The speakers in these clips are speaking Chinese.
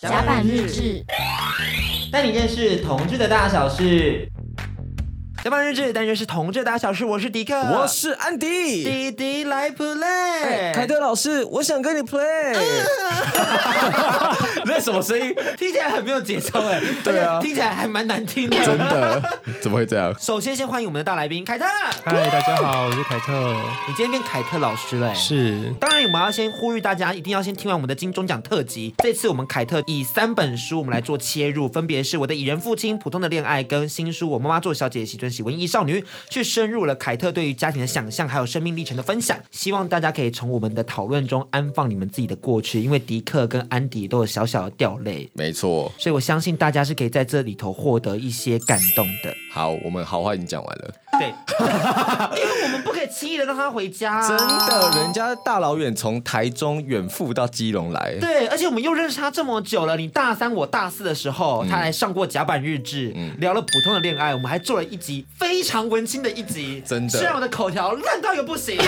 甲板日志，带你认识同志的大小事。甲板日志，但愿是同志大小事。我是迪克，我是安迪，迪迪来 play。欸、凯特老师，我想跟你 play。那什么声音？听起来很没有节奏哎。对啊，听起来还蛮难听的。真的？怎么会这样？首先，先欢迎我们的大来宾凯特。嗨，大家好，我是凯特。你今天变凯特老师了。是。当然，我们要先呼吁大家，一定要先听完我们的金钟奖特辑。这次我们凯特以三本书，我们来做切入，分别是《我的蚁人父亲》、《普通的恋爱》跟新书《我妈妈做小姐喜欢喜文艺少女》，去深入了凯特对于家庭的想象，还有生命历程的分享。希望大家可以从我们的讨论中安放你们自己的过去，因为迪克跟安迪都有小小的掉泪，没错。所以我相信大家是可以在这里头获得一些感动的。好，我们好话已经讲完了。对，因为我们不可以轻易的让他回家、啊。真的，人家大老远从台中远赴到基隆来。对，而且我们又认识他这么久了。你大三，我大四的时候，嗯、他还上过甲板日志，嗯、聊了普通的恋爱。我们还做了一集非常文青的一集。真的，虽然我的口条烂到一个不行，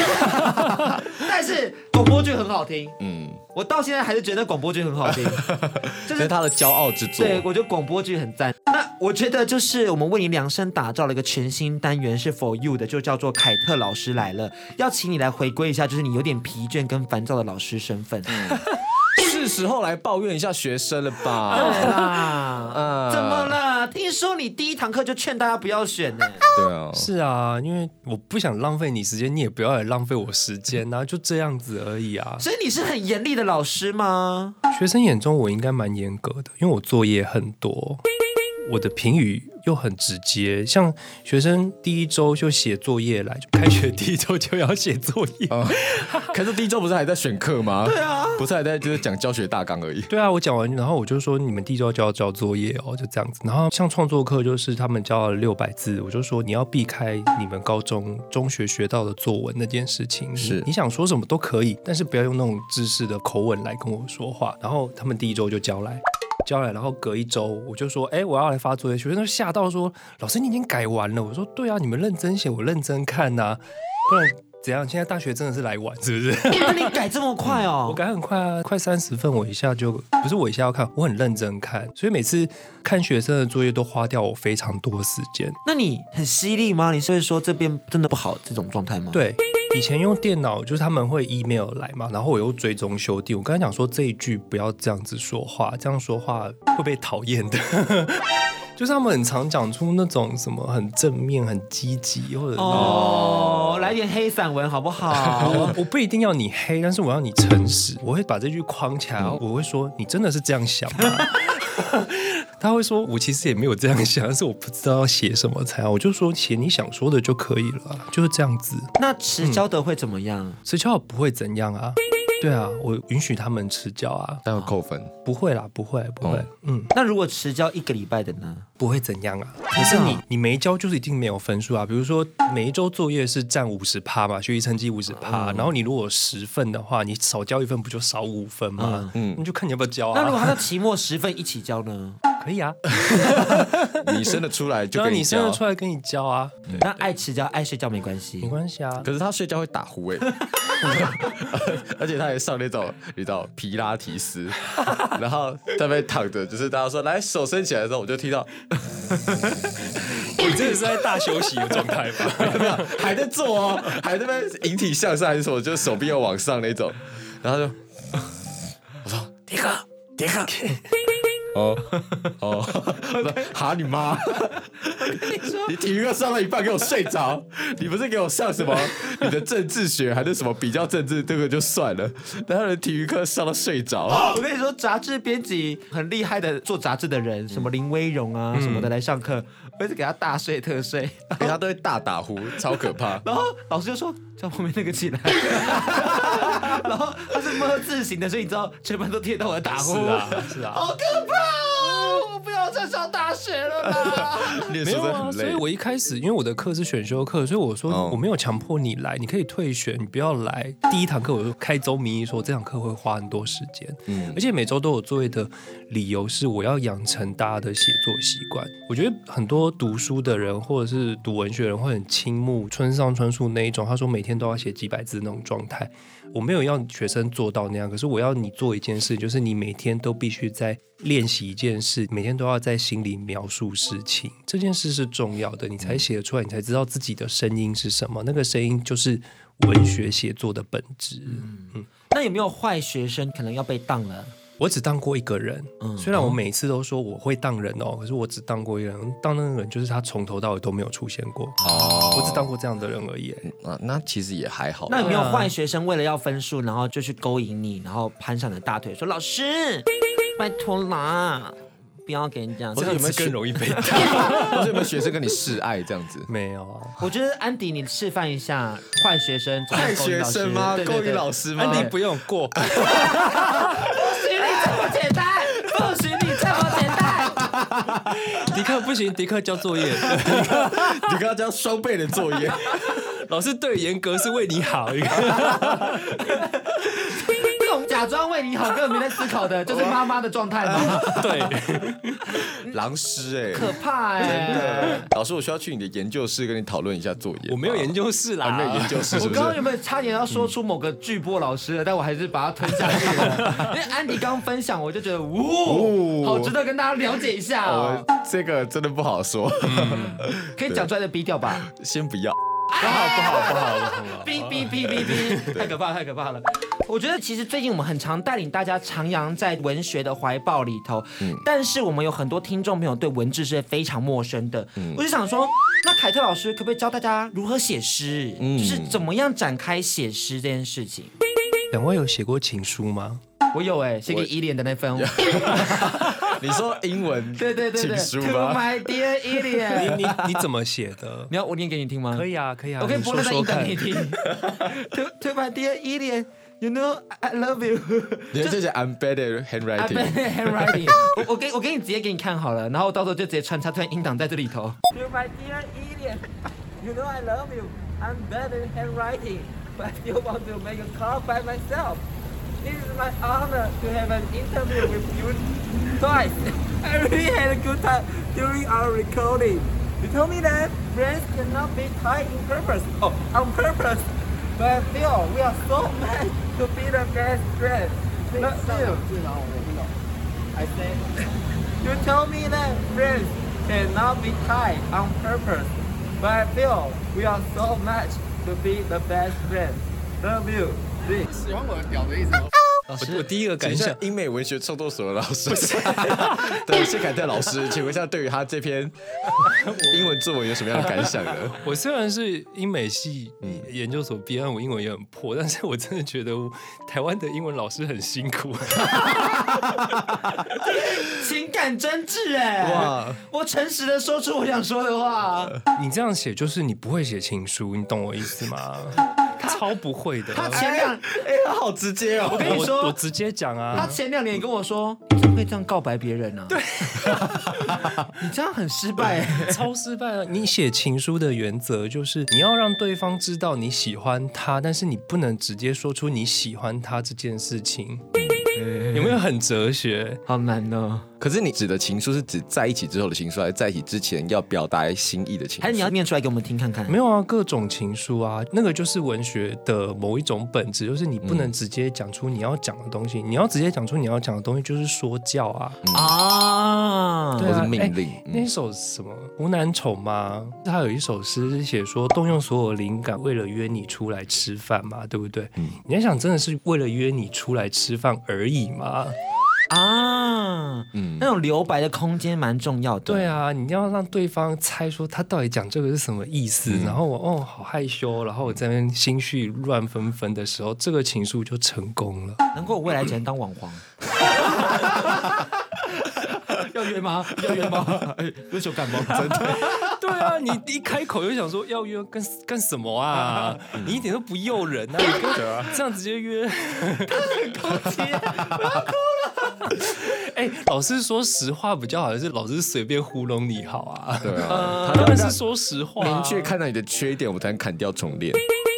但是广播剧很好听。嗯，我到现在还是觉得广播剧很好听，这、是他的骄傲之作。对，我觉得广播剧很赞。那我觉得就是我们为你量身打造了一个全新单元，是 for you 的，就叫做凯特老师来了，要请你来回归一下，就是你有点疲倦跟烦躁的老师身份。嗯 是时候来抱怨一下学生了吧？对啦，嗯，怎么了？听说你第一堂课就劝大家不要选呢？对啊，是啊，因为我不想浪费你时间，你也不要来浪费我时间啊，就这样子而已啊。所以你是很严厉的老师吗？学生眼中我应该蛮严格的，因为我作业很多。我的评语又很直接，像学生第一周就写作业来，就开学第一周就要写作业。嗯、可是第一周不是还在选课吗？对啊，不是还在就是讲教学大纲而已。对啊，我讲完，然后我就说你们第一周就要交作业哦，就这样子。然后像创作课就是他们交了六百字，我就说你要避开你们高中中学学到的作文那件事情，是，你想说什么都可以，但是不要用那种知识的口吻来跟我说话。然后他们第一周就交来。交来，然后隔一周我就说，哎，我要来发作业。学生都吓到说，老师你已经改完了。我说，对啊，你们认真写，我认真看呐、啊，不然怎样？现在大学真的是来玩，是不是？那你改这么快哦？我改很快啊，快三十份，我一下就不是我一下要看，我很认真看，所以每次看学生的作业都花掉我非常多时间。那你很犀利吗？你是会说这边真的不好这种状态吗？对。以前用电脑就是他们会 email 来嘛，然后我又追踪修订。我刚才讲说这一句不要这样子说话，这样说话会被讨厌的。就是他们很常讲出那种什么很正面、很积极，或者哦，来点黑散文好不好？我我不一定要你黑，但是我要你诚实。我会把这句框起来，我会说你真的是这样想吗？他会说：“我其实也没有这样想，但是我不知道要写什么才好。”我就说：“写你想说的就可以了，就是这样子。”那迟交的会怎么样？迟交不会怎样啊。对啊，我允许他们迟交啊，但要扣分？不会啦，不会，不会。嗯，嗯，那如果迟交一个礼拜的呢？不会怎样啊。可是你你没交就是一定没有分数啊。比如说每一周作业是占五十趴嘛，学习成绩五十趴，然后你如果十份的话，你少交一份不就少五分吗？嗯，你就看你要不要交啊。那如果他的期末十份一起交呢？可以啊，你生得出来就跟你，你生得出来跟你交啊。那爱迟交爱睡觉没关系，没关系啊。可是他睡觉会打呼哎，而且他还上那种你知道皮拉提斯，然后在那边躺着，就是大家说来手伸起来的时候，我就听到，你真的是在大休息的状态吧？没有，还在做哦，还在那边引体向上还是什么，就是手臂要往上那种，然后就我说 迪克迪克。哦哦，哈你妈！你体育课上到一半给我睡着，你不是给我上什么你的政治学还是什么比较政治这个就算了，然后体育课上到睡着。我跟你说，杂志编辑很厉害的，做杂志的人，什么林威荣啊什么的来上课，我一直给他大睡特睡，给他都会大打呼，超可怕。然后老师就说叫旁边那个起来，然后他是摸字型的，所以你知道全班都听到我的打呼。是啊，是啊，好可怕。我不要再上大大学了啦。没有啊。所以我一开始因为我的课是选修课，所以我说哦我没有强迫你来，你可以退选，你不要来。第一堂课我就开宗明义说这堂课会花很多时间，嗯而且每周都有作业的理由是我要养成大家的写作习惯。我觉得很多读书的人或者是读文学的人会很倾慕村上春树那一种，他说每天都要写几百字那种状态。我没有要学生做到那样，可是我要你做一件事，就是你每天都必须在练习一件事，每天都要在心里描述事情。这件事是重要的，你才写得出来，你才知道自己的声音是什么。那个声音就是文学写作的本质。嗯那有没有坏学生可能要被当了？我只当过一个人，嗯虽然我每次都说我会当人哦，可是我只当过一个人。当那个人就是他从头到尾都没有出现过，哦我只当过这样的人而已。啊，那其实也还好。那有没有坏学生为了要分数，然后就去勾引你，然后攀上你的大腿，说老师，拜托啦，不要给人这样。或者有没有更容易被打？或者有没有学生跟你示爱这样子？没有啊。我觉得安迪，你示范一下坏学生 坏学生吗？勾引老师吗？安迪不用过，迪克不行，迪克交作业。你刚刚交双倍的作业，老师对严格是为你好，一个装为你好，根本没在思考的，就是妈妈的状态嘛，对，狼师哎、可怕哎、老师，我需要去你的研究室跟你讨论一下作业。我没有研究室啦，啊，没有研究室是是？我刚刚有没有差点要说出某个巨波老师了，但我还是把它吞下去了。因为安迪刚分享，我就觉得，呜，好值得跟大家了解一下哦哦。，这个真的不好说，可以讲出来的逼掉吧？先不要。不好不好不好不好，哔哔哔哔哔，太可怕太可怕了。我觉得其实最近我们很常带领大家徜徉在文学的怀抱里头，但是我们有很多听众朋友对文字是非常陌生的。我就想说，那凯特老师可不可以教大家如何写诗？就是怎么样展开写诗这件事情。两位有写过情书吗？我有哎，写给依莲的那份。你说英文对对对对情书？my dear 依你莲。你你怎么写的？你要我念给你听吗？可以啊可以啊，我可以播那段音档说说看给你听。To to my dear 依莲，You know I love you。你这是 embedded I handwriting。bet handwriting 我。我给我给你直接给你看好了，然后到时候就直接穿插这段音档在这里头。To my dear Ilian, you know I love you. I'm bad at handwriting, but I still want to make a call by myself. It is my honor to have an interview with you twice. I really had a good time during our recording. You told me that friends cannot be tied in purpose. Oh, on purpose. But feel we are so meant to be the best friends. Not you. I said, you told me that friends cannot be tied on purpose, but I feel we are so much to be the best friends. Love you. Rick. 我我第一个感想，英美文学创作所的老师，对，谢凯特老师，请问一下，对于他这篇 英文作文有什么样的感想呢？我虽然是英美系研究所毕业，我英文也很破，但是我真的觉得台湾的英文老师很辛苦。情感真挚哎！哇，我诚实的说出我想说的话。你这样写就是你不会写情书，你懂我意思吗？超不会的。他前两，哎，他好直接哦。我跟你说我直接讲啊他啊，前两年跟我说，你怎么会这样告白别人呢、啊？对，你这样很失败哎。超失败了。你写情书的原则就是你要让对方知道你喜欢他，但是你不能直接说出你喜欢他这件事情。有没有很哲学？好难哦。可是你指的情书是指在一起之后的情书，还是在一起之前要表达心意的情书？还是你要念出来给我们听看看？没有啊，各种情书啊，那个就是文学的某一种本质，就是你不能直接讲出你要讲的东西，你要直接讲出你要讲的东西，就是说教啊。啊，或是命令哎那首什么湖南丑吗？他有一首诗是写说动用所有灵感，为了约你出来吃饭嘛，对不对？你在想，真的是为了约你出来吃饭而已吗？啊，嗯那种留白的空间蛮重要的。对啊，你要让对方猜说他到底讲这个是什么意思，然后我哦好害羞，然后我在那边心绪乱纷纷的时候，这个情书就成功了。难怪我未来只能当网黄。要约吗？要约吗？哎，有手感冒？真的。对啊，你一开口就想说要约干干什么啊？你一点都不诱人啊！你跟这样直接约，空气，我要哭了。哎、老师说实话比较好，还是老师随便糊弄你好啊？对啊，当然是说实话、啊，明确看到你的缺点，我才能砍掉重练。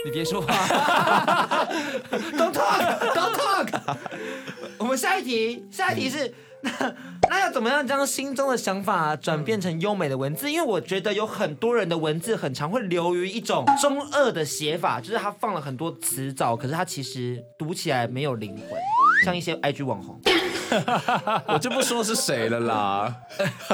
你别说话，Don't talk，Don't talk。我们下一题，下一题是那 那要怎么样将心中的想法转变成优美的文字？因为我觉得有很多人的文字很常会流于一种中二的写法，就是他放了很多词藻，可是他其实读起来没有灵魂，像一些 IG 网红。我就不说是谁了啦，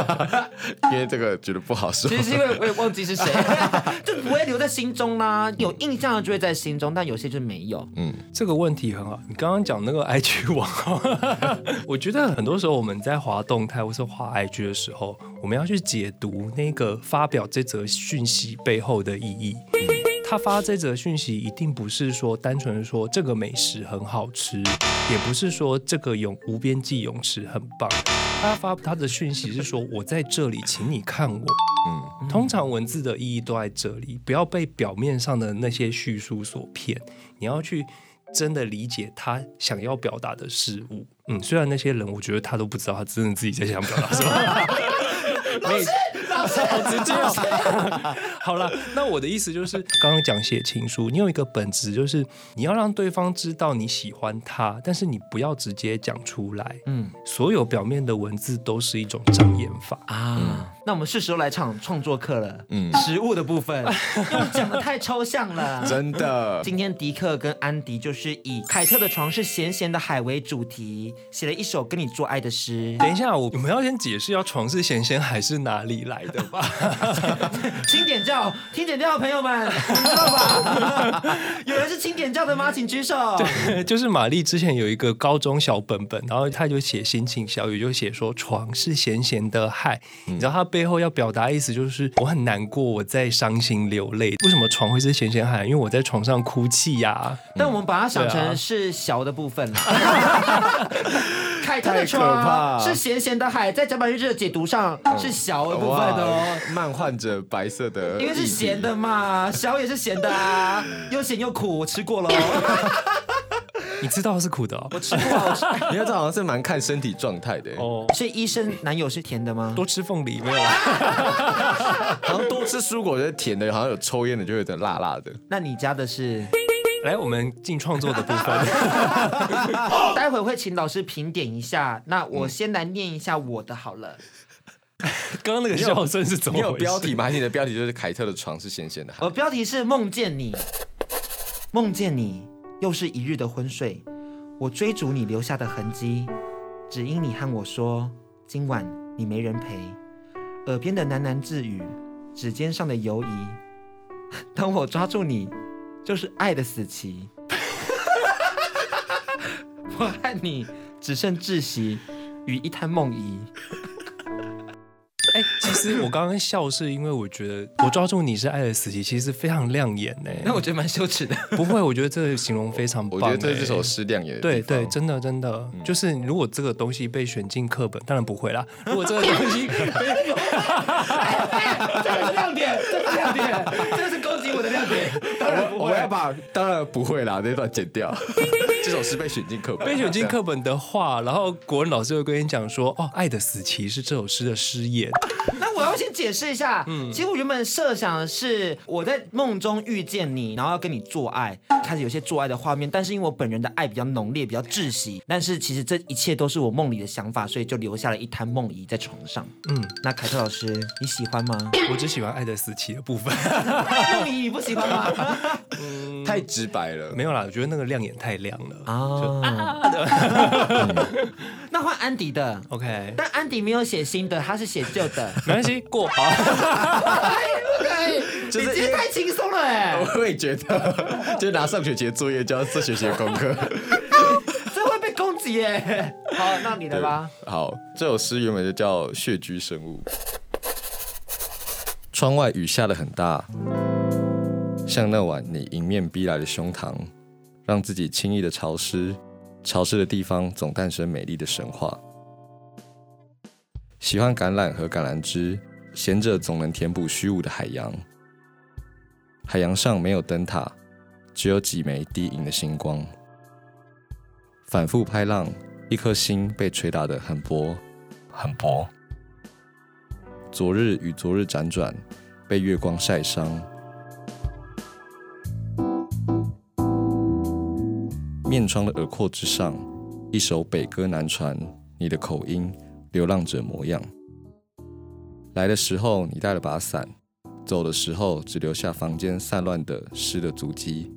因为这个觉得不好说。其实是因为我也忘记是谁，就不会留在心中啦。有印象的就会在心中，但有些就没有。嗯，这个问题很好。你刚刚讲那个 IG 网红，我觉得很多时候我们在滑动态或是滑 IG 的时候，我们要去解读那个发表这则讯息背后的意义。他发这则讯息一定不是说单纯说这个美食很好吃，也不是说这个泳无边际泳池很棒。他发他的讯息是说我在这里，请你看我。嗯，通常文字的意义都在这里，不要被表面上的那些叙述所骗。你要去真的理解他想要表达的事物。嗯，虽然那些人我觉得他都不知道他真的自己在想表达什么。好直接哦。好了，那我的意思就是，刚刚讲写情书，你有一个本质，就是你要让对方知道你喜欢他，但是你不要直接讲出来。嗯，所有表面的文字都是一种障眼法啊。嗯、那我们是时候来场创作课了。嗯，食物的部分，因为讲的太抽象了。真的。今天迪克跟安迪就是以凯特的床是咸咸的海为主题，写了一首跟你做爱的诗。等一下，我我们要先解释，要床是咸咸海是哪里来的吧？轻点叫，听点叫的朋友们，知道吧？有人是轻点叫的吗？请举手。对，就是玛丽之前有一个高中小本本，然后他就写心情小语，就写说床是咸咸的海。嗯、你知道他背后要表达意思就是我很难过，我在伤心流泪。为什么床会是咸咸海？因为我在床上哭泣呀、啊。但我们把它想成是小的部分了。凯特的床是咸咸的海，在甲板日志的解读上是小的部分哦。漫画者白色的，因为是咸的嘛，小也是咸的啊，又咸又苦，我吃过了。你知道是苦的哦？我吃过。你看这好像是蛮看身体状态的哦。所以医生男友是甜的吗？多吃凤梨没有啦？好像多吃蔬果就是甜的，好像有抽烟的就有点辣辣的。那你家的是？来，我们进创作的部分。待会会请老师评点一下。那我先来念一下我的好了。刚刚那个笑声是怎么？你有标题吗？还是你的标题就是凯特的床是咸咸的海？我标题是梦见你，梦见你，又是一日的昏睡。我追逐你留下的痕迹，只因你和我说今晚你没人陪。耳边的喃喃自语，指尖上的游移。当我抓住你。就是爱的死期，我和你只剩窒息与一滩梦遗。哎、欸，其实我刚刚笑是因为我觉得我抓住你是爱的死期，其实非常亮眼呢。那我觉得蛮羞耻的。不会，我觉得这个形容非常棒。我觉得这首诗亮眼。对对，真的真的，嗯、就是如果这个东西被选进课本，当然不会啦。如果这个东西，这个是亮点，这是亮点，这是攻击我的亮点。当然不会，我要把 当然不会啦，那段剪掉。这首诗被选进课本，被选进课本的话，然后国文老师会跟你讲说：“哦，爱的死期是这首诗的诗眼。”那我要先解释一下，嗯，其实我原本设想的是我在梦中遇见你，然后要跟你做爱，开始有些做爱的画面。但是因为我本人的爱比较浓烈，比较窒息，但是其实这一切都是我梦里的想法，所以就留下了一滩梦遗在床上。嗯，那凯特老师你喜欢吗？我只喜欢爱的死期的部分，梦遗你不喜欢吗？嗯，太直白了，没有啦，我觉得那个亮眼太亮了啊。那换安迪的，OK，但安迪没有写新的，他是写旧的。没关系，过好。就是你太轻松了哎！我也觉得，就拿上学期的作业交这学期的功课，这会被攻击耶。好，那你来吧。好，这首诗原本就叫《穴居生物》。窗外雨下的很大，像那晚你迎面逼来的胸膛，让自己轻易的潮湿。潮湿的地方总诞生美丽的神话。喜欢橄榄和橄榄枝，咸着总能填补虚无的海洋。海洋上没有灯塔，只有几枚低吟的星光。反复拍浪，一颗心被捶打得很薄，很薄。昨日与昨日辗转，被月光晒伤。面窗的耳廓之上，一首北歌南传，你的口音，流浪者模样。来的时候你带了把伞，走的时候只留下房间散乱的湿的足迹，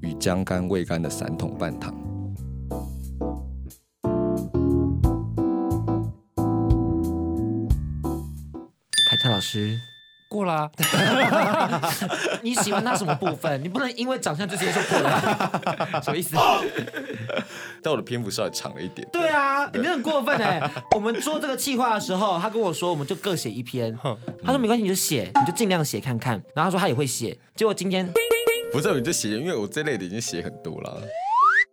与将干未干的伞桶半躺。凯特老师。过啦，你喜欢他什么部分？你不能因为长相就直接说过了，什么意思？但我的篇幅稍微长了一点。对啊，你很过分哎！我们做这个计划的时候，他跟我说，我们就各写一篇。他说没关系，你就写，你就尽量写看看。然后他说他也会写，结果今天不是，你就写，因为我这类的已经写很多了。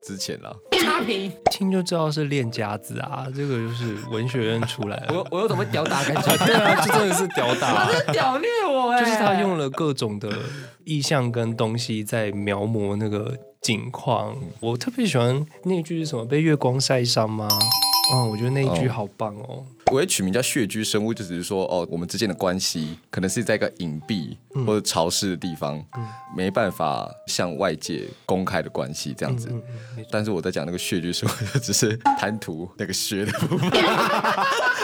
之前了，差评听就知道是练家子啊，这个就是文学院出来的。我我有怎么会屌打感觉？对啊，这真的是屌打，他是屌虐我哎！就是他用了各种的意象跟东西在描摹那个景况。我特别喜欢那句是什么？被月光晒伤吗？哦，我觉得那一句好棒哦。我也取名叫《穴居生物》，就只是说哦，我们之间的关系可能是在一个隐蔽或者潮湿的地方，嗯、没办法向外界公开的关系这样子。嗯嗯、但是我在讲那个穴居生物，就 只是贪图那个穴的部分。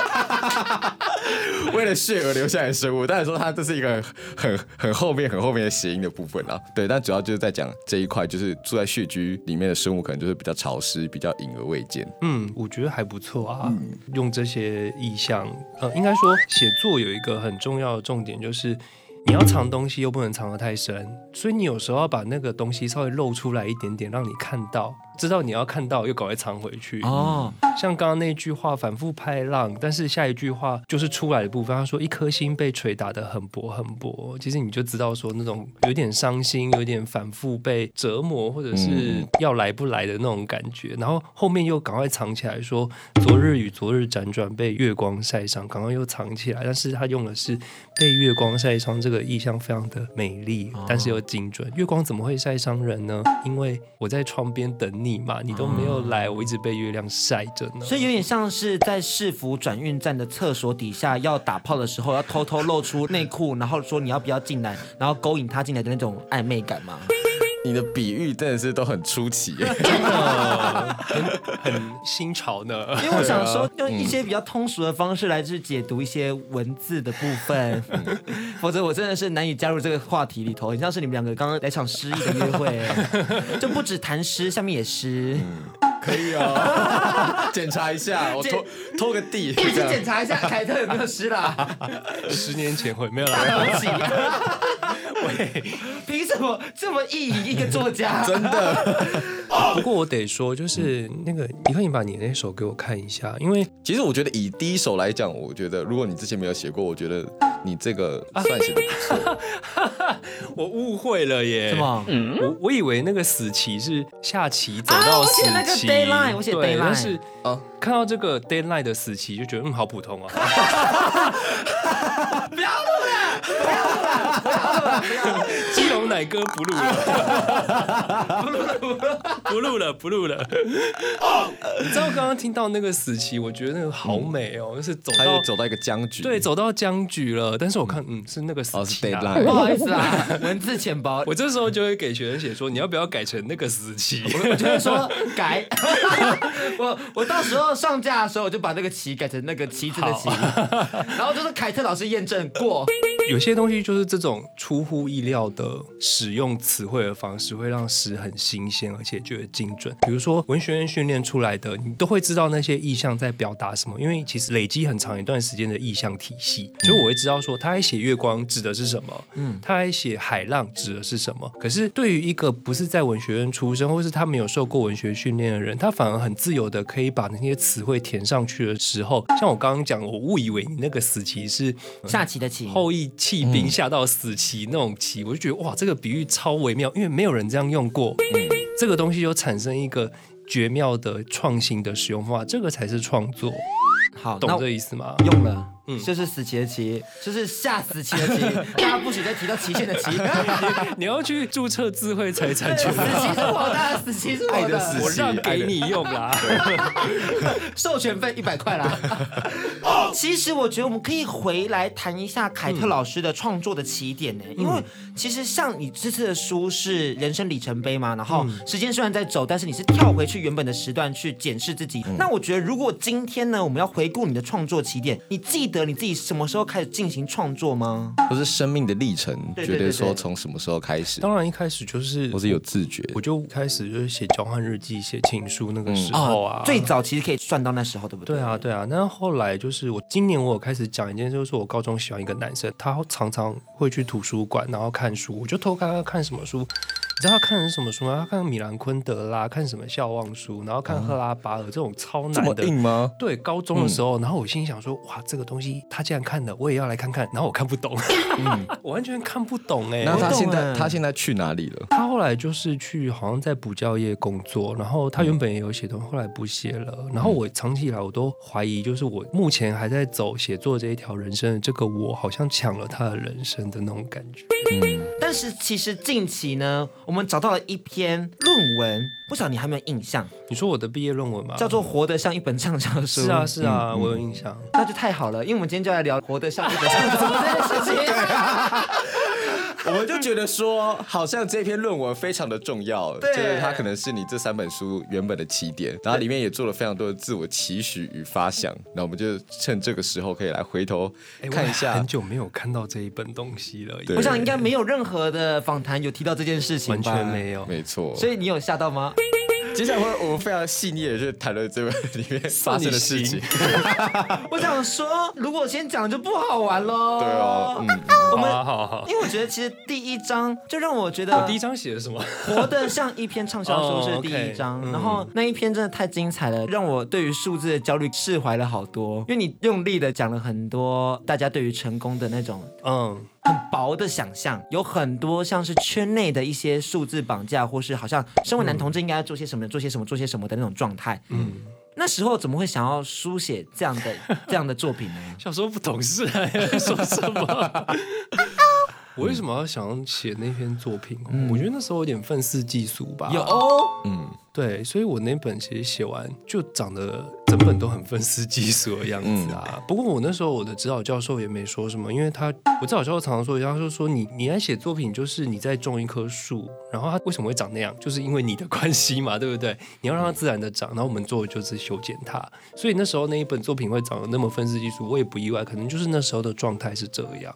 为了血而留下来的生物，当然说它这是一个很很后面很后面的谐音的部分啦。对，但主要就是在讲这一块，就是住在穴居里面的生物，可能就是比较潮湿，比较隐而未见。嗯，我觉得还不错啊。嗯、用这些意象，呃，应该说写作有一个很重要的重点，就是你要藏东西又不能藏得太深，所以你有时候要把那个东西稍微露出来一点点，让你看到。知道你要看到，又赶快藏回去。哦，像刚刚那句话反复拍浪，但是下一句话就是出来的部分。他说一颗心被捶打得很薄很薄，其实你就知道说那种有点伤心，有点反复被折磨，或者是要来不来的那种感觉。然后后面又赶快藏起来说，说昨日与昨日辗转，被月光晒伤，赶快又藏起来。但是他用的是被月光晒伤这个意象，非常的美丽，但是又精准。月光怎么会晒伤人呢？因为我在窗边等你。你嘛，你都没有来，我一直被月亮晒着呢。所以有点像是在市府转运站的厕所底下要打炮的时候，要偷偷露出内裤，然后说你要不要进来，然后勾引他进来的那种暧昧感吗？你的比喻真的是都很出奇，真的很很新潮呢。因为我想说，用一些比较通俗的方式来去解读一些文字的部分，嗯、否则我真的是难以加入这个话题里头。很像是你们两个刚刚来场诗意的约会，就不止谈诗，下面也诗。嗯可以 啊，检查一下，我拖拖个地，一起检查一下凯特有没有湿啦。十年前会没有啦。喂，凭什么这么意淫一个作家？真的。不过我得说，就是那个，你可以把你那首给我看一下，因为其实我觉得以第一首来讲，我觉得如果你之前没有写过，我觉得你这个算写的不错。我误会了耶。什么？嗯，我我以为那个死棋是下棋走到死期。Deadline，我写 Deadline，但是啊，看到这个 Deadline 的死期就觉得嗯，好普通啊。不要基隆奶哥不录了，不录了，不录了，不录了。你知道刚刚听到那个死期，我觉得那个好美哦，就是走到走到一个僵局，对，走到僵局了。但是我看，嗯，是那个死期啊，不好意思啊，文字浅薄。我这时候就会给学生写说，你要不要改成那个死期？我就会说改。我我到时候上架的时候，我就把那个旗改成那个旗子的旗，然后就是凯特老师验证过。有些东西就是这种出乎意料的使用词汇的方式，会让诗很新鲜，而且觉得精准。比如说文学院训练出来的，你都会知道那些意象在表达什么，因为其实累积很长一段时间的意象体系，所以我会知道说他还写月光指的是什么，嗯，他还写海浪指的是什么。可是对于一个不是在文学院出生，或是他没有受过文学训练的人，他反而很自由的可以把那些词汇填上去的时候，像我刚刚讲，我误以为你那个死棋是下棋的棋，后羿弃兵下到死棋那种棋，我就觉得哇，这个比喻超微妙，因为没有人这样用过，嗯，这个东西就产生一个绝妙的创新的使用方法，这个才是创作。好，懂那这意思吗？用了，嗯就是死棋的棋，就是下死棋的棋，大家不许再提到期限的棋。你要去注册智慧财产权死棋是我的，死棋是我的我让给你用啦。授权费一百块啦。其实我觉得我们可以回来谈一下凯特老师的创作的起点呢，因为其实像你这次的书是人生里程碑嘛，然后时间虽然在走，但是你是跳回去原本的时段去检视自己。那我觉得如果今天呢，我们要回顾你的创作起点，你记得你自己什么时候开始进行创作吗？不是生命的历程，觉得说从什么时候开始，当然一开始就是我是有自觉，我就开始就是写交换日记、写情书那个时候啊，最早其实可以算到那时候，对不对？对啊，对啊。那后来就是我今年我有开始讲一件，就是我高中喜欢一个男生，他常常会去图书馆然后看书，我就偷看他看什么书。你知道他看的是什么书吗？他看米兰昆德拉，看什么笑忘书，然后看赫拉巴尔这种超难的。硬吗？对，高中的时候，然后我心想说，哇，这个东西他竟然看了，我也要来看看。然后我看不懂，我完全看不懂哎。那他现在欸他现在去哪里了？他后来就是去好像在补教业工作，然后他原本也有写东西，后来不写了。然后我长期以来我都怀疑，就是我目前还在走写作这一条人生的这个我，好像抢了他的人生的那种感觉。但是其实近期呢，我们找到了一篇论文，不晓得你还没有印象，你说我的毕业论文吗？叫做《活得像一本畅销书》。是啊，是啊，我有印象。那就太好了，因为我们今天就来聊《活得像一本畅销书》这件事情。我们就觉得说，好像这篇论文非常的重要，对就是它可能是你这三本书原本的起点，然后里面也做了非常多的自我期许与发想。那我们就趁这个时候可以来回头看一下，很久没有看到这一本东西了。我想应该没有任何的访谈有提到这件事情吧完？全没有。没错。所以你有吓到吗？接下来会我们非常细腻的去谈论这个里面发生的事情。我想说，如果先讲就不好玩喽。对哦，嗯，我们好好好，因为我觉得其实第一章就让我觉得，我第一章写的什么？活得像一篇畅销书是第一章，然后那一篇真的太精彩了，让我对于数字的焦虑释怀了好多。因为你用力的讲了很多大家对于成功的那种嗯，很薄的想象，有很多像是圈内的一些数字绑架，或是好像身为男同志应该要做些什么、做些什么、做些什么的那种状态。嗯，那时候怎么会想要书写这样的这样的作品呢？小时候不懂事还说什么？我为什么要想写那篇作品？我觉得那时候有点愤世嫉俗吧。有哦，嗯，对，所以我那本其实写完就长得整本都很愤世嫉俗的样子啊。不过我那时候我的指导教授也没说什么，因为他我指导教授常常说，他就说你你来写作品就是你在种一棵树，然后它为什么会长那样，就是因为你的关系嘛，对不对？你要让它自然的长，然后我们做的就是修剪它。所以那时候那一本作品会长得那么愤世嫉俗，我也不意外，可能就是那时候的状态是这样。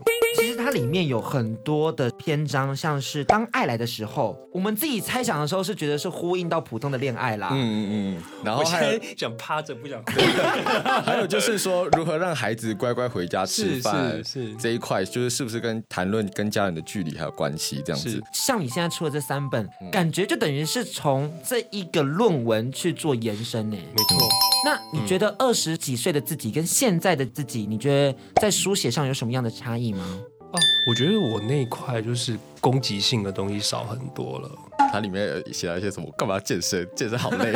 里面有很多的篇章，像是当爱来的时候，我们自己猜想的时候是觉得是呼应到普通的恋爱啦。嗯嗯嗯，然后还有想趴着不想哭。还有就是说，如何让孩子乖乖回家吃饭，是是是这一块，就是是不是跟谈论跟家人的距离还有关系这样子？像你现在出的这三本，感觉就等于是从这一个论文去做延伸呢。没错。那你觉得二十几岁的自己跟现在的自己，你觉得在书写上有什么样的差异吗？哦，我觉得我那一块就是攻击性的东西少很多了。它里面有写了一些什么？干嘛要健身？健身好累。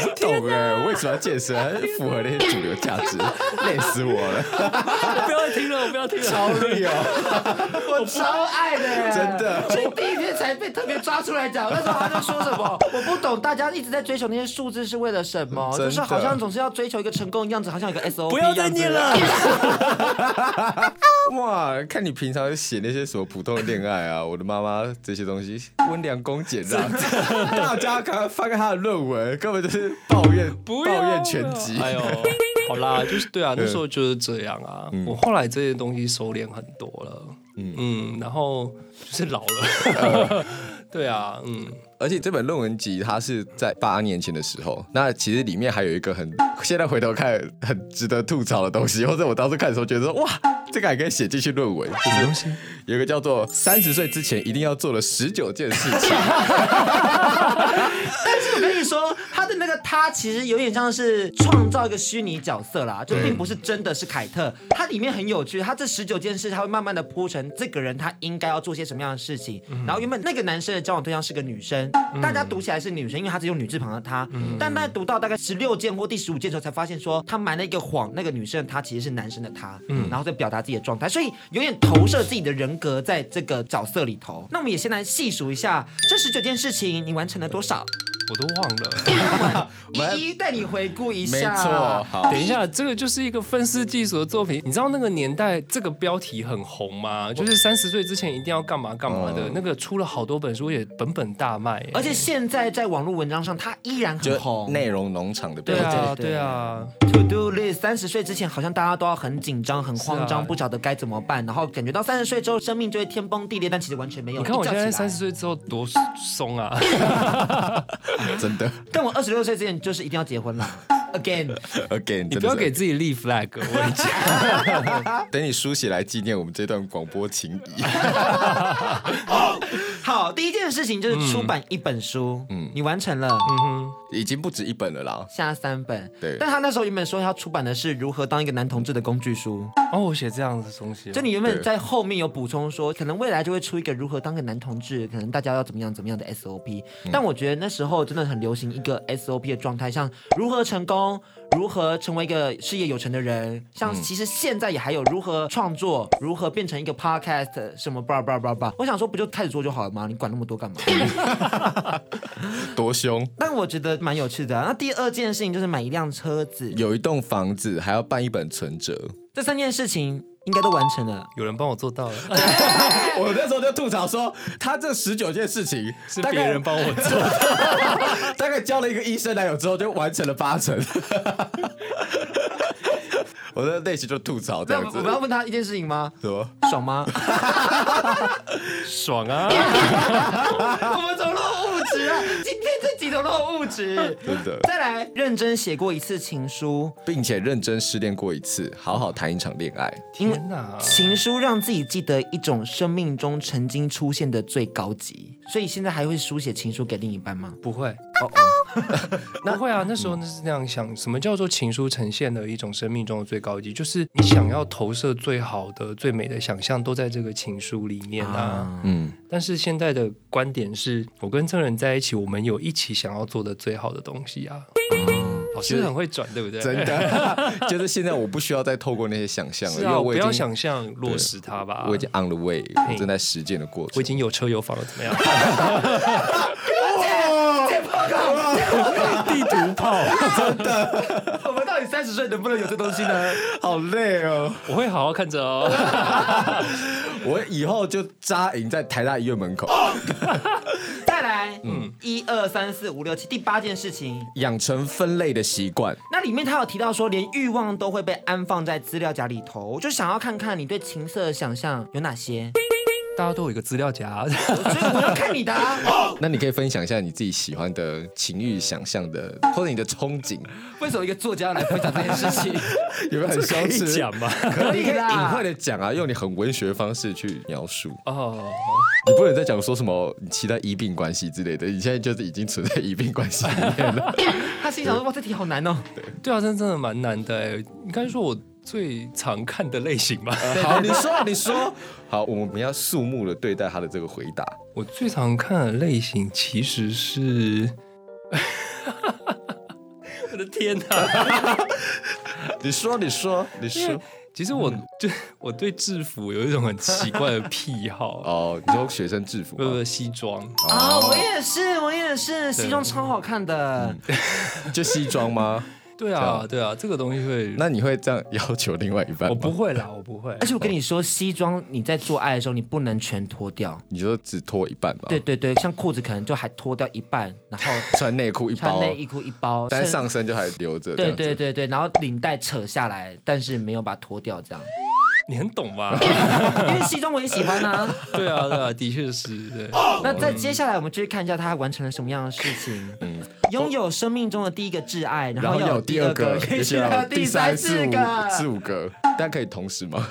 我不懂哎，我为什么要健身？符合那些主流价值？累死我了！听了，我不要听了。超累哦，我超爱的，真的所以第一天才被特别抓出来讲。那时候他就说什么？我不懂，大家一直在追求那些数字是为了什么？就是好像总是要追求一个成功的样子，好像有个 SOP 不要再念了。哇！看你平常写那些什么普通的恋爱啊，我的妈妈这些东西温良恭俭让，大家赶快翻开他的论文，根本就是抱怨，抱怨全集。哎呦，好啦，就是对啊，那时候就是这样啊。我后来这些东西收敛很多了，嗯。嗯，然后就是老了，对啊，嗯。而且这本论文集它是在八年前的时候，那其实里面还有一个很 现在回头看很值得吐槽的东西，或者我当时看的时候觉得说哇，这个还可以写进去论文，什么东西？有一个叫做三十岁之前一定要做的十九件事情。但是我跟你说，他的那个他其实有点像是创造一个虚拟角色啦，就并不是真的是凯特。它里面很有趣，他这十九件事，他会慢慢的铺成这个人他应该要做些什么样的事情。然后原本那个男生的交往对象是个女生。生，大家读起来是女生，因为她只有女字旁的她。但在读到大概十六件或第十五件的时候，才发现说她瞒了一个谎，那个女生她其实是男生的她，然后在表达自己的状态，所以有点投射自己的人格在这个角色里头。那我们也先来细数一下这十九件事情，你完成了多少？我都忘了，一一带你回顾一下。没错，好，等一下，这个就是一个愤世嫉俗的作品。你知道那个年代这个标题很红吗？就是三十岁之前一定要干嘛干嘛的，那个出了好多本书，也本本大卖。而且现在在网络文章上，它依然很红，内容农场的标题。对啊，对啊。To do list，三十岁之前好像大家都要很紧张、很慌张，不晓得该怎么办，然后感觉到三十岁之后生命就会天崩地裂，但其实完全没有。你看我现在三十岁之后多松啊！真的，但我二十六岁之前就是一定要结婚了。Again，Again，你不要给自己立 flag，我跟你讲。等你书写来纪念我们这段广播情谊。好，第一件事情就是出版一本书，嗯，你完成了，嗯哼，已经不止一本了啦，下三本，对。但他那时候原本说要出版的是如何当一个男同志的工具书，哦，我写这样的东西，就你原本在后面有补充说，可能未来就会出一个如何当个男同志，可能大家要怎么样怎么样的 SOP，但我觉得那时候真的很流行一个 SOP 的状态，像如何成功。如何成为一个事业有成的人？像其实现在也还有如何创作，如何变成一个 podcast 什么吧吧吧吧。我想说，不就开始做就好了吗？你管那么多干嘛？多凶！但我觉得蛮有趣的啊。那第二件事情就是买一辆车子，有一栋房子，还要办一本存折。这三件事情。应该都完成了，有人帮我做到了。我那时候就吐槽说，他这十九件事情是别人帮我做的，大概交了一个医生男友之后，就完成了八成。我的内心就吐槽这样子。我们要问他一件事情吗？什么？爽吗？爽啊！我们走路物质啊，今天这几种都落物质。真的。再来，认真写过一次情书，并且认真失恋过一次，好好谈一场恋爱。天哪！情书让自己记得一种生命中曾经出现的最高级，所以现在还会书写情书给另一半吗？不会。哦哦。那会啊，那时候那是那样想，什么叫做情书呈现的一种生命中的最高级？就是你想要投射最好的、最美的想象，都在这个情书里面啊。嗯。但是现在的观点是，我跟这个人在一起，我们有一起想要做的最好的东西啊。老师很会转，对不对？真的，就是现在我不需要再透过那些想象了，因为我不要想象落实它吧。我已经 on the way，我正在实践的过程。我已经有车有房了，怎么样？地图炮，真的。我们到底三十岁能不能有这东西呢？好累哦。我会好好看着哦。我以后就扎营在台大医院门口。再来，嗯，一二三四五六七，第八件事情，养成分类的习惯。那里面他有提到说，连欲望都会被安放在资料夹里头。我就想要看看你对情色的想象有哪些。大家都有一个资料夹，所以我要看你的。那你可以分享一下你自己喜欢的情欲想象的，或者你的憧憬。为什么一个作家来分享这件事情？有没有很羞耻讲吗？可以啦，隐晦的讲啊，用你很文学的方式去描述。哦，你不能再讲说什么其他医病关系之类的，你现在就是已经存在医病关系里面了。他心想说：“哇，这题好难哦。”对，对啊，真的真的蛮难的哎。你刚才说我。最常看的类型吧。好，你说，你说。好，我们要肃穆的对待他的这个回答。我最常看的类型其实是，我的天哪！你说，你说，你说。其实我就我对制服有一种很奇怪的癖好。哦，你说学生制服？不不，西装。啊，我也是，我也是，西装超好看的。就西装吗？对啊，对啊，这个东西会，那你会这样要求另外一半吗？我不会啦，我不会。而且我跟你说，西装你在做爱的时候，你不能全脱掉，你就只脱一半吧。对对对，像裤子可能就还脱掉一半，然后 穿内裤一包，穿内衣裤一包，但上身就还留着。对对对对，然后领带扯下来，但是没有把它脱掉，这样。你很懂吧？因为西装我也喜欢啊。对啊，对啊，的确是。对。那在接下来，我们继续看一下他完成了什么样的事情。嗯。拥有生命中的第一个挚爱，然然后有第二个，也也许要有第三、四、五、四个。四五个，但可以同时吗？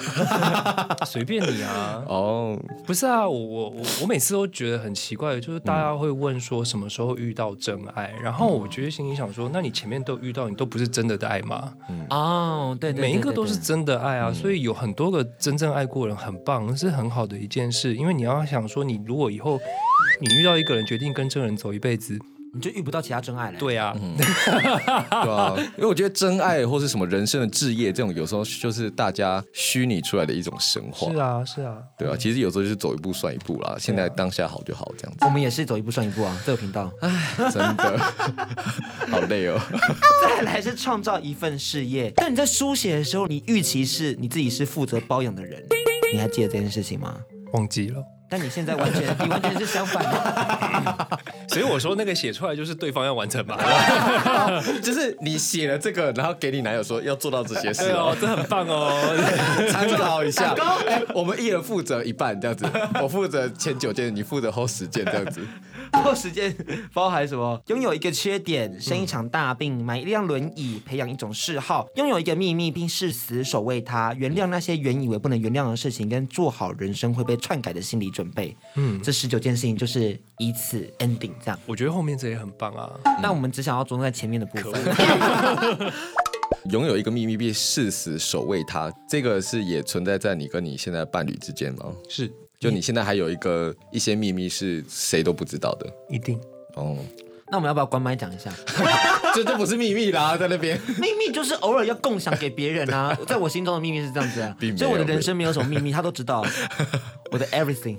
随便你啊。哦，不是啊，我我我我每次都觉得很奇怪，就是大家会问说什么时候遇到真爱，然后我觉得心里想说，那你前面都遇到，你都不是真的的爱吗？哦，对对，对每一个都是真的爱啊，所以有很多个真正爱过人，很棒，是很好的一件事。因为你要想说，你如果以后你遇到一个人，决定跟这个人走一辈子，你就遇不到其他真爱了。对啊，对啊，因为我觉得真爱或是什么人生的志业，这种有时候就是大家虚拟出来的一种神话。是啊，是啊，对啊，其实有时候就是走一步算一步啦。现在当下好就好，这样子。我们也是走一步算一步啊，这个频道。真的 好累哦。再来是创造一份事业，但你在书写的时候，你预期是你自己是负责包养的人，你还记得这件事情吗？忘记了。但你现在完全，你完全是相反的。所以我说那个写出来就是对方要完成嘛。就是你写了这个，然后给你男友说要做到这些事哎呦，哦，这很棒哦。参考一下。哎，我们一人负责一半这样子，我负责前九件，你负责后十件这样子。后时间包含什么？拥有一个缺点，生一场大病，买一辆轮椅，培养一种嗜好，拥有一个秘密并誓死守卫它，原谅那些原以为不能原谅的事情，跟做好人生会被篡改的心理准备。嗯，这十九件事情就是以此 ending 这样。我觉得后面这也很棒啊。但我们只想要着重在前面的部分。拥有一个秘密并誓死守卫它，这个是也存在在你跟你现在的伴侣之间吗？是，就你现在还有一个一些秘密是谁都不知道的一定。哦，那我们要不要关麦讲一下？这这不是秘密啦，在那边。秘密就是偶尔要共享给别人啊，在我心中的秘密是这样子啊，所以我的人生没有什么秘密，他都知道 我的 everything。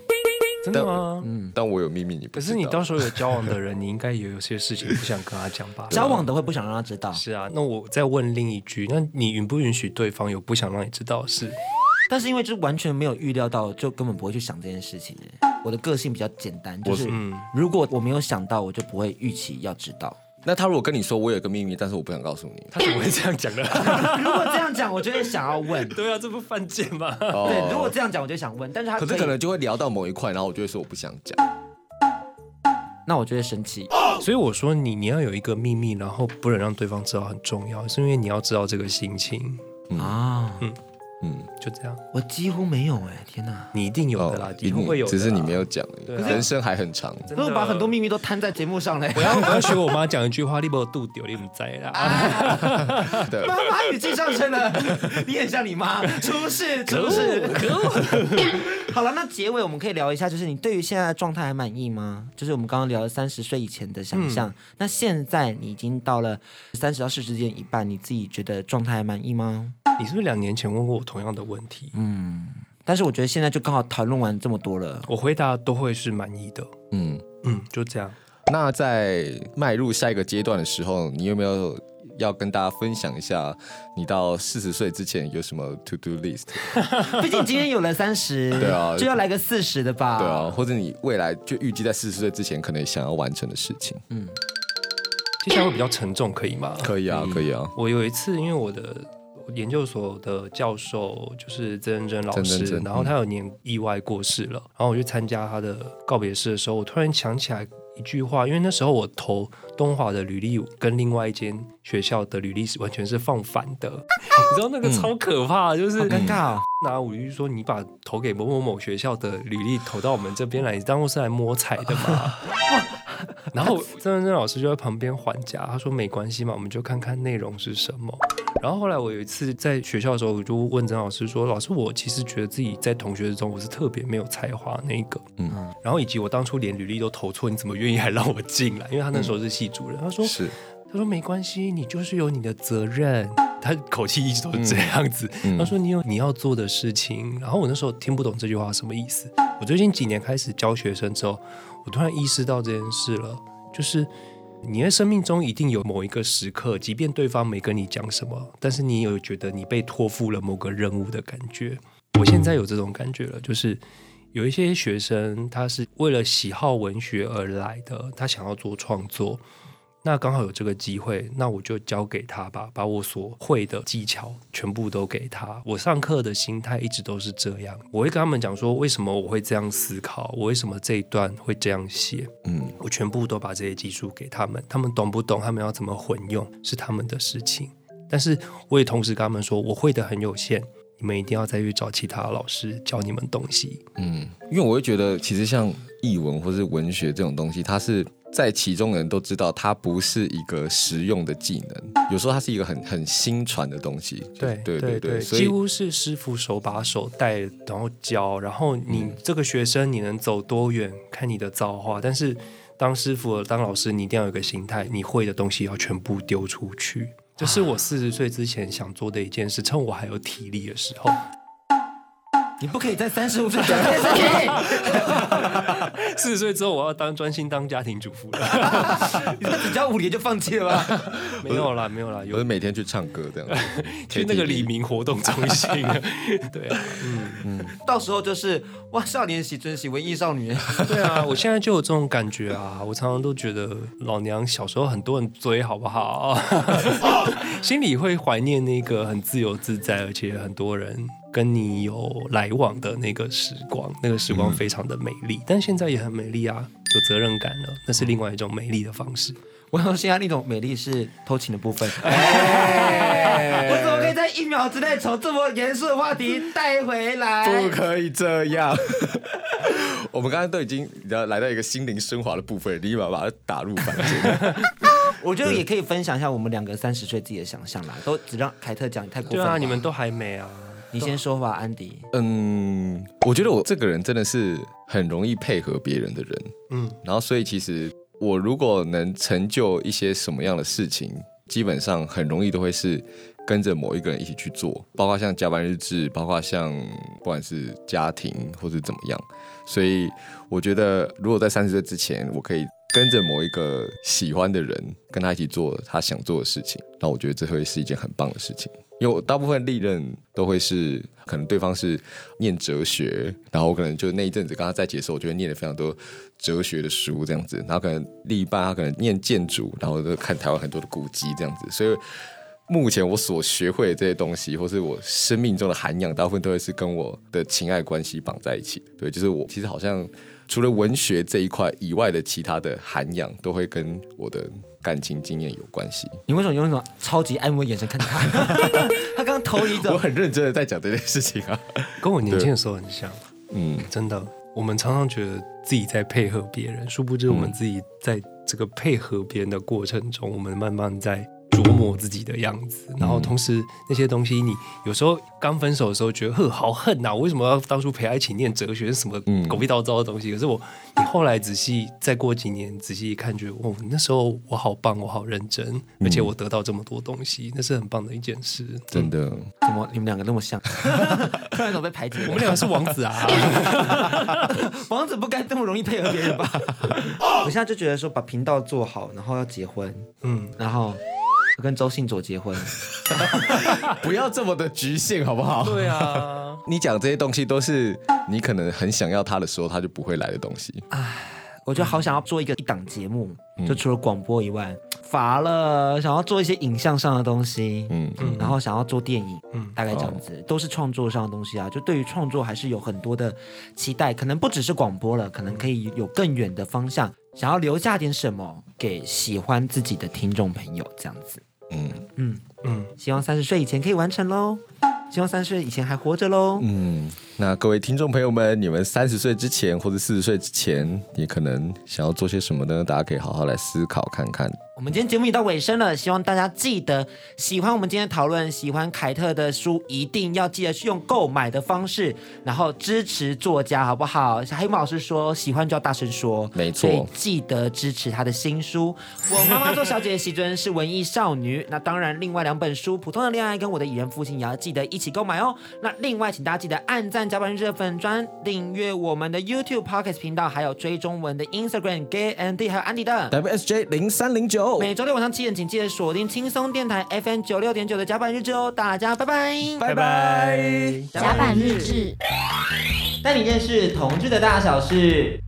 真的吗？嗯，但我有秘密，你不知道。可是你到时候有交往的人，你应该也有些事情不想跟他讲吧？交往的会不想让他知道。是啊，那我再问另一句，那你允不允许对方有不想让你知道的事？但是因为就是完全没有预料到，就根本不会去想这件事情。我的个性比较简单，就是如果我没有想到，我就不会预期要知道。那他如果跟你说我有一个秘密，但是我不想告诉你，他怎么会这样讲呢？如果这样讲，我就会想要问。对啊，这不犯贱吗？哦对，如果这样讲，我就想问。但是他可是可能就会聊到某一块，然后我就会说我不想讲，那我就会生气。所以我说你你要有一个秘密，然后不能让对方知道很重要，是因为你要知道这个心情啊。嗯嗯，就这样。我几乎没有哎，天哪！你一定有的啦，一定会有的，只是你没有讲。对，人生还很长。不是把很多秘密都摊在节目上嘞。我要我要学我妈讲一句话：“你把我肚丢，你不在啦。”对，妈妈语气上升了，你很像你妈，出事出事。好了，那结尾我们可以聊一下，就是你对于现在的状态还满意吗？就是我们刚刚聊了三十岁以前的想象，嗯、那现在你已经到了三十到四十之间一半，你自己觉得状态还满意吗？你是不是两年前问过我同样的问题？嗯，但是我觉得现在就刚好讨论完这么多了，我回答都会是满意的。嗯嗯，就这样。那在迈入下一个阶段的时候，你有没有要跟大家分享一下，你到四十岁之前有什么 to do list？毕竟今天有了三十，对啊，就要来个四十的吧？对啊，或者你未来就预计在四十岁之前可能想要完成的事情？嗯，接下来会比较沉重，可以吗？可以啊，可以啊。我有一次，因为我的。研究所的教授就是曾珍珍老师，真真然后他有年意外过世了，然后我去参加他的告别式的时候，我突然想起来一句话，因为那时候我投东华的履历跟另外一间学校的履历是完全是放反的，你知道那个超可怕，嗯、就是尴尬、哦。拿我就说你把投给某某某学校的履历投到我们这边来，你当做是来摸彩的吗？然后曾珍珍老师就在旁边还价，他说没关系嘛，我们就看看内容是什么。然后后来我有一次在学校的时候，我就问曾老师说：“老师，我其实觉得自己在同学之中我是特别没有才华那一个，嗯，然后以及我当初连履历都投错，你怎么愿意还让我进来？因为他那时候是系主任，他说是，他说没关系，你就是有你的责任。他口气一直都是这样子，他说你有你要做的事情。然后我那时候听不懂这句话什么意思。我最近几年开始教学生之后，我突然意识到这件事了，就是。”你的生命中一定有某一个时刻，即便对方没跟你讲什么，但是你有觉得你被托付了某个任务的感觉。我现在有这种感觉了，就是有一些学生他是为了喜好文学而来的，他想要做创作，那刚好有这个机会，那我就交给他吧，把我所会的技巧全部都给他。我上课的心态一直都是这样，我会跟他们讲说，为什么我会这样思考，我为什么这一段会这样写，嗯，我全部都把这些技术给他们，他们懂不懂，他们要怎么混用是他们的事情。但是我也同时跟他们说，我会的很有限，你们一定要再去找其他老师教你们东西。嗯，因为我会觉得，其实像译文或是文学这种东西，它是。在其中的人都知道，它不是一个实用的技能，有时候它是一个很很新传的东西。对对对对，几乎是师傅手把手带，然后教，然后你这个学生你能走多远，看你的造化。但是当师傅当老师，你一定要有一个心态，你会的东西要全部丢出去。这是我四十岁之前想做的一件事，趁我还有体力的时候。你不可以在三十五岁讲这件事情。四十岁之后，我要当专心当家庭主妇了。你说只教五年就放弃了吗？没有啦，没有啦，有是每天去唱歌这样子，去那个李明活动中心。对啊，嗯嗯，到时候就是哇，少年时阵是文艺少女。对啊，我现在就有这种感觉啊。我常常都觉得老娘小时候很多人追，好不好？心里会怀念那个很自由自在，而且很多人。跟你有来往的那个时光，那个时光非常的美丽，嗯、但现在也很美丽啊，有责任感了，那是另外一种美丽的方式。我想现在那种美丽是偷情的部分。哎、我怎么可以在一秒之内从这么严肃的话题带回来？不可以这样。我们刚刚都已经要来到一个心灵升华的部分，立马把它打入凡间。我觉得也可以分享一下我们两个三十岁自己的想象啦，都只让凯特讲，太过分了。对啊，你们都还没啊。你先说吧，安迪。嗯，我觉得我这个人真的是很容易配合别人的人。嗯，然后所以其实我如果能成就一些什么样的事情，基本上很容易都会是跟着某一个人一起去做，包括像加班日志，包括像不管是家庭或者怎么样。所以我觉得，如果在三十岁之前，我可以跟着某一个喜欢的人，跟他一起做他想做的事情，那我觉得这会是一件很棒的事情。因为我大部分历任都会是，可能对方是念哲学，然后我可能就那一阵子跟他在一起的时候，我就会念了非常多哲学的书这样子，然后可能另一半他可能念建筑，然后就看台湾很多的古迹这样子，所以目前我所学会的这些东西，或是我生命中的涵养，大部分都会是跟我的情爱关系绑在一起。对，就是我其实好像除了文学这一块以外的其他的涵养，都会跟我的。感情经验有关系。你为什么用那种超级爱慕的眼神看着他？他刚刚投一种。我很认真的在讲这件事情啊，跟我年轻的时候很像。嗯，真的，我们常常觉得自己在配合别人，殊不知我们自己在这个配合别人的过程中，我们慢慢在。琢磨自己的样子，然后同时那些东西，你有时候刚分手的时候觉得呵好恨呐，我为什么要当初陪他一起念哲学什么狗屁倒灶的东西？可是我你后来仔细再过几年仔细一看，觉得哦，那时候我好棒，我好认真，而且我得到这么多东西，那是很棒的一件事。真的？怎么你们两个那么像？突然怎么被排挤？我们两个是王子啊，王子不该这么容易配合别人吧？我现在就觉得说把频道做好，然后要结婚，嗯，然后。跟周信佐结婚，不要这么的局限好不好？对啊，你讲这些东西都是你可能很想要他的时候，他就不会来的东西。唉，我就好想要做一个一档节目，嗯、就除了广播以外，乏了，想要做一些影像上的东西，嗯嗯，然后想要做电影，嗯，大概这样子，哦、都是创作上的东西啊。就对于创作还是有很多的期待，可能不只是广播了，可能可以有更远的方向，想要留下点什么给喜欢自己的听众朋友，这样子。嗯嗯嗯，希望三十岁以前可以完成喽。希望三十岁以前还活着喽。嗯，那各位听众朋友们，你们三十岁之前或者四十岁之前，你可能想要做些什么呢？大家可以好好来思考看看。我们今天节目已到尾声了，希望大家记得喜欢我们今天的讨论，喜欢凯特的书，一定要记得去用购买的方式，然后支持作家，好不好？黑木老师说，喜欢就要大声说，没错，所以记得支持他的新书。我妈妈做小姐的席尊是文艺少女，那当然，另外两本书《普通的恋爱》跟我的蚁人父亲也要记得一起购买哦。那另外，请大家记得按赞甲板日志粉专，订阅我们的 YouTube Podcast 频道，还有追踪我们的 Instagram Gay Andy 还有安迪的 WSJ 零三零九。每周六晚上七点，请记得锁定轻松电台 FM 九六点九的甲板日志哦！大家拜拜，拜拜，甲板日志，带你认识同志的大小事。